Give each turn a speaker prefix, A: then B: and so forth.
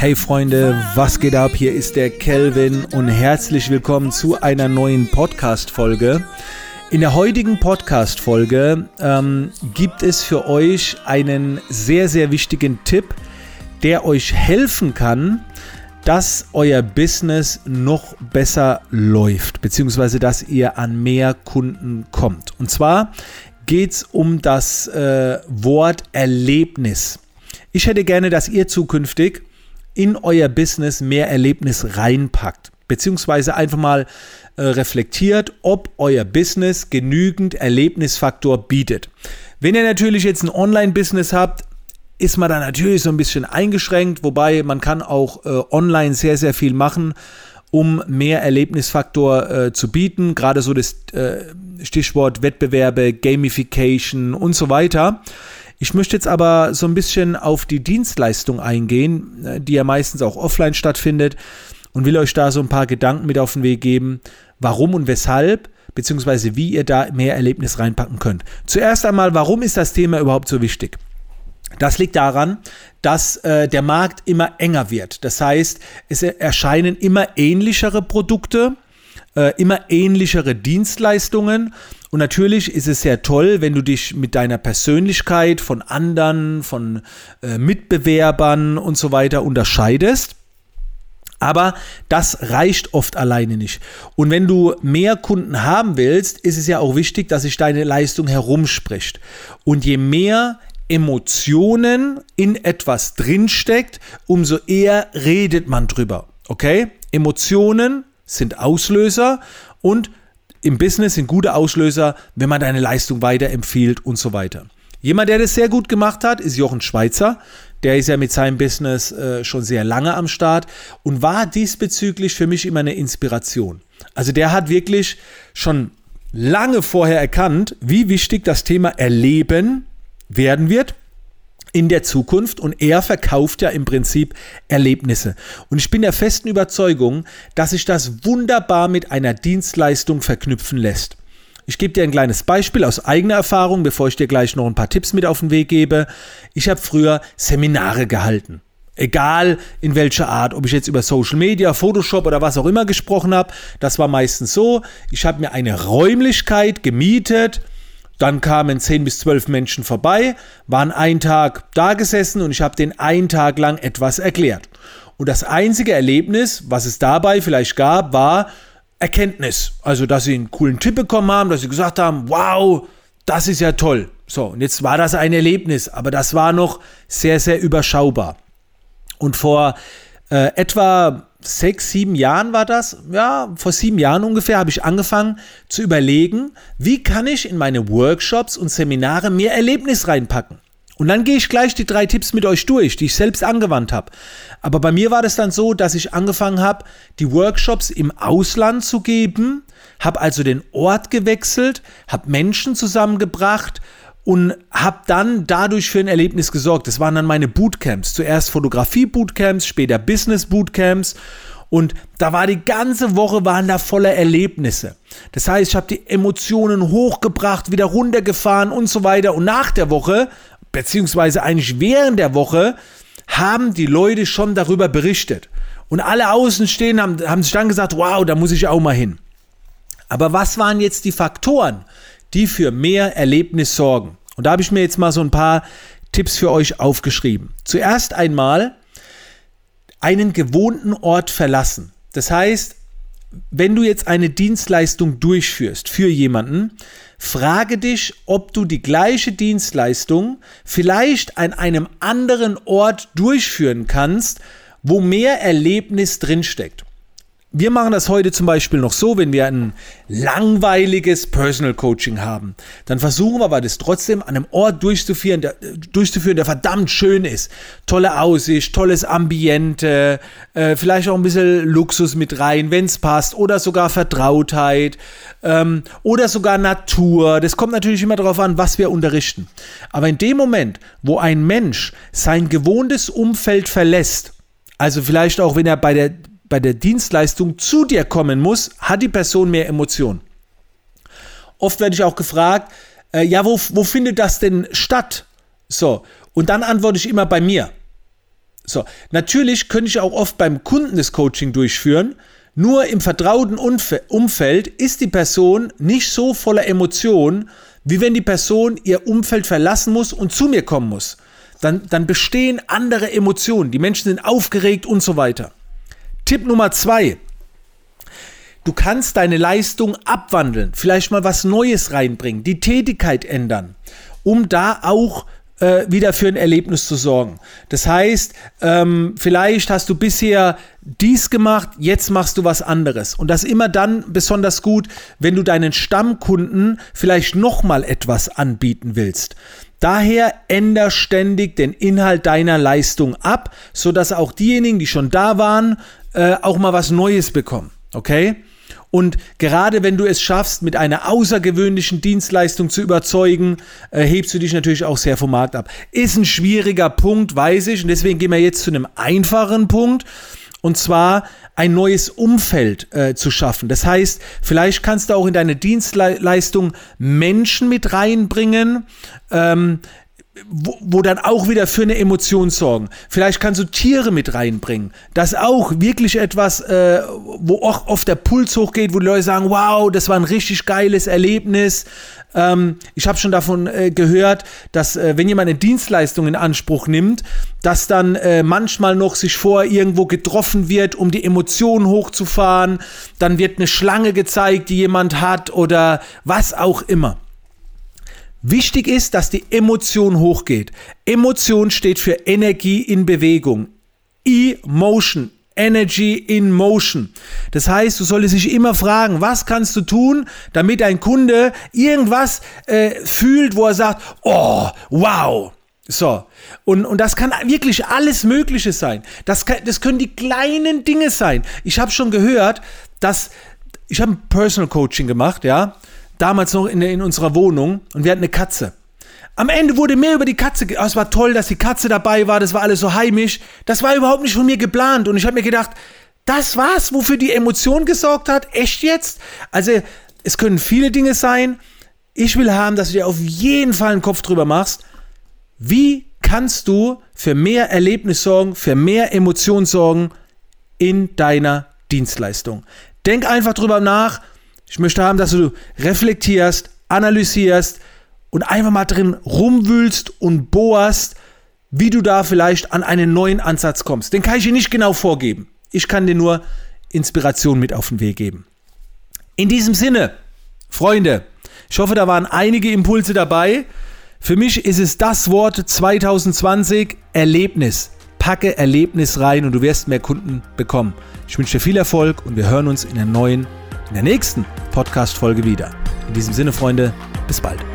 A: Hey Freunde, was geht ab? Hier ist der Kelvin und herzlich willkommen zu einer neuen Podcast-Folge. In der heutigen Podcast-Folge ähm, gibt es für euch einen sehr, sehr wichtigen Tipp, der euch helfen kann, dass euer Business noch besser läuft, beziehungsweise dass ihr an mehr Kunden kommt. Und zwar geht es um das äh, Wort Erlebnis. Ich hätte gerne, dass ihr zukünftig in euer Business mehr Erlebnis reinpackt, beziehungsweise einfach mal äh, reflektiert, ob euer Business genügend Erlebnisfaktor bietet. Wenn ihr natürlich jetzt ein Online-Business habt, ist man da natürlich so ein bisschen eingeschränkt, wobei man kann auch äh, online sehr, sehr viel machen, um mehr Erlebnisfaktor äh, zu bieten. Gerade so das äh, Stichwort Wettbewerbe, Gamification und so weiter. Ich möchte jetzt aber so ein bisschen auf die Dienstleistung eingehen, äh, die ja meistens auch offline stattfindet und will euch da so ein paar Gedanken mit auf den Weg geben, warum und weshalb, beziehungsweise wie ihr da mehr Erlebnis reinpacken könnt. Zuerst einmal, warum ist das Thema überhaupt so wichtig? Das liegt daran, dass äh, der Markt immer enger wird. Das heißt, es erscheinen immer ähnlichere Produkte, äh, immer ähnlichere Dienstleistungen. Und natürlich ist es sehr toll, wenn du dich mit deiner Persönlichkeit von anderen, von äh, Mitbewerbern und so weiter unterscheidest. Aber das reicht oft alleine nicht. Und wenn du mehr Kunden haben willst, ist es ja auch wichtig, dass sich deine Leistung herumspricht. Und je mehr Emotionen in etwas drinsteckt, umso eher redet man drüber. Okay? Emotionen sind Auslöser und im Business sind gute Auslöser, wenn man deine Leistung weiterempfiehlt und so weiter. Jemand, der das sehr gut gemacht hat, ist Jochen Schweizer. Der ist ja mit seinem Business äh, schon sehr lange am Start und war diesbezüglich für mich immer eine Inspiration. Also der hat wirklich schon lange vorher erkannt, wie wichtig das Thema Erleben werden wird in der Zukunft und er verkauft ja im Prinzip Erlebnisse. Und ich bin der festen Überzeugung, dass sich das wunderbar mit einer Dienstleistung verknüpfen lässt. Ich gebe dir ein kleines Beispiel aus eigener Erfahrung, bevor ich dir gleich noch ein paar Tipps mit auf den Weg gebe. Ich habe früher Seminare gehalten. Egal in welcher Art, ob ich jetzt über Social Media, Photoshop oder was auch immer gesprochen habe, das war meistens so. Ich habe mir eine Räumlichkeit gemietet, dann kamen 10 bis 12 Menschen vorbei, waren einen Tag da gesessen und ich habe den einen Tag lang etwas erklärt. Und das einzige Erlebnis, was es dabei vielleicht gab, war Erkenntnis. Also, dass sie einen coolen Tipp bekommen haben, dass sie gesagt haben, wow, das ist ja toll. So, und jetzt war das ein Erlebnis, aber das war noch sehr, sehr überschaubar. Und vor äh, etwa sechs, sieben Jahren war das, ja, vor sieben Jahren ungefähr, habe ich angefangen zu überlegen, wie kann ich in meine Workshops und Seminare mehr Erlebnis reinpacken. Und dann gehe ich gleich die drei Tipps mit euch durch, die ich selbst angewandt habe. Aber bei mir war das dann so, dass ich angefangen habe, die Workshops im Ausland zu geben, habe also den Ort gewechselt, habe Menschen zusammengebracht und habe dann dadurch für ein Erlebnis gesorgt. Das waren dann meine Bootcamps. Zuerst Fotografie-Bootcamps, später Business-Bootcamps. Und da war die ganze Woche waren da voller Erlebnisse. Das heißt, ich habe die Emotionen hochgebracht, wieder runtergefahren und so weiter. Und nach der Woche, beziehungsweise eigentlich während der Woche, haben die Leute schon darüber berichtet. Und alle Außenstehenden haben, haben sich dann gesagt, wow, da muss ich auch mal hin. Aber was waren jetzt die Faktoren, die für mehr Erlebnis sorgen? Und da habe ich mir jetzt mal so ein paar Tipps für euch aufgeschrieben. Zuerst einmal einen gewohnten Ort verlassen. Das heißt, wenn du jetzt eine Dienstleistung durchführst für jemanden, frage dich, ob du die gleiche Dienstleistung vielleicht an einem anderen Ort durchführen kannst, wo mehr Erlebnis drinsteckt. Wir machen das heute zum Beispiel noch so, wenn wir ein langweiliges Personal Coaching haben, dann versuchen wir aber das trotzdem an einem Ort durchzuführen, der, durchzuführen, der verdammt schön ist. Tolle Aussicht, tolles Ambiente, äh, vielleicht auch ein bisschen Luxus mit rein, wenn es passt, oder sogar Vertrautheit ähm, oder sogar Natur. Das kommt natürlich immer darauf an, was wir unterrichten. Aber in dem Moment, wo ein Mensch sein gewohntes Umfeld verlässt, also vielleicht auch, wenn er bei der bei der Dienstleistung zu dir kommen muss, hat die Person mehr Emotionen. Oft werde ich auch gefragt, äh, ja, wo, wo findet das denn statt? So, und dann antworte ich immer bei mir. So, natürlich könnte ich auch oft beim Kunden das Coaching durchführen. Nur im vertrauten Umfeld ist die Person nicht so voller Emotionen, wie wenn die Person ihr Umfeld verlassen muss und zu mir kommen muss. Dann, dann bestehen andere Emotionen. Die Menschen sind aufgeregt und so weiter. Tipp Nummer zwei. Du kannst deine Leistung abwandeln, vielleicht mal was Neues reinbringen, die Tätigkeit ändern, um da auch äh, wieder für ein Erlebnis zu sorgen. Das heißt, ähm, vielleicht hast du bisher dies gemacht, jetzt machst du was anderes. Und das immer dann besonders gut, wenn du deinen Stammkunden vielleicht nochmal etwas anbieten willst. Daher änder ständig den Inhalt deiner Leistung ab, sodass auch diejenigen, die schon da waren, äh, auch mal was Neues bekommen. Okay? Und gerade wenn du es schaffst, mit einer außergewöhnlichen Dienstleistung zu überzeugen, äh, hebst du dich natürlich auch sehr vom Markt ab. Ist ein schwieriger Punkt, weiß ich. Und deswegen gehen wir jetzt zu einem einfachen Punkt. Und zwar ein neues Umfeld äh, zu schaffen. Das heißt, vielleicht kannst du auch in deine Dienstleistung Menschen mit reinbringen, ähm, wo, wo, dann auch wieder für eine Emotion sorgen. Vielleicht kannst du Tiere mit reinbringen. Das auch wirklich etwas, äh, wo auch oft der Puls hochgeht, wo die Leute sagen, wow, das war ein richtig geiles Erlebnis. Ähm, ich habe schon davon äh, gehört, dass äh, wenn jemand eine Dienstleistung in Anspruch nimmt, dass dann äh, manchmal noch sich vor irgendwo getroffen wird, um die Emotionen hochzufahren. Dann wird eine Schlange gezeigt, die jemand hat oder was auch immer. Wichtig ist, dass die Emotion hochgeht. Emotion steht für Energie in Bewegung. E-Motion. Energy in Motion. Das heißt, du solltest dich immer fragen, was kannst du tun, damit ein Kunde irgendwas äh, fühlt, wo er sagt, oh, wow. So, und, und das kann wirklich alles Mögliche sein. Das, kann, das können die kleinen Dinge sein. Ich habe schon gehört, dass ich habe ein Personal Coaching gemacht, ja, damals noch in, in unserer Wohnung und wir hatten eine Katze. Am Ende wurde mehr über die Katze. Oh, es war toll, dass die Katze dabei war. Das war alles so heimisch. Das war überhaupt nicht von mir geplant. Und ich habe mir gedacht, das war's, wofür die Emotion gesorgt hat. Echt jetzt? Also, es können viele Dinge sein. Ich will haben, dass du dir auf jeden Fall einen Kopf drüber machst. Wie kannst du für mehr Erlebnis sorgen, für mehr Emotion sorgen in deiner Dienstleistung? Denk einfach drüber nach ich möchte haben, dass du reflektierst, analysierst und einfach mal drin rumwühlst und bohrst, wie du da vielleicht an einen neuen Ansatz kommst. Den kann ich dir nicht genau vorgeben. Ich kann dir nur Inspiration mit auf den Weg geben. In diesem Sinne, Freunde, ich hoffe, da waren einige Impulse dabei. Für mich ist es das Wort 2020 Erlebnis. Packe Erlebnis rein und du wirst mehr Kunden bekommen. Ich wünsche dir viel Erfolg und wir hören uns in der neuen in der nächsten Podcast-Folge wieder. In diesem Sinne, Freunde, bis bald.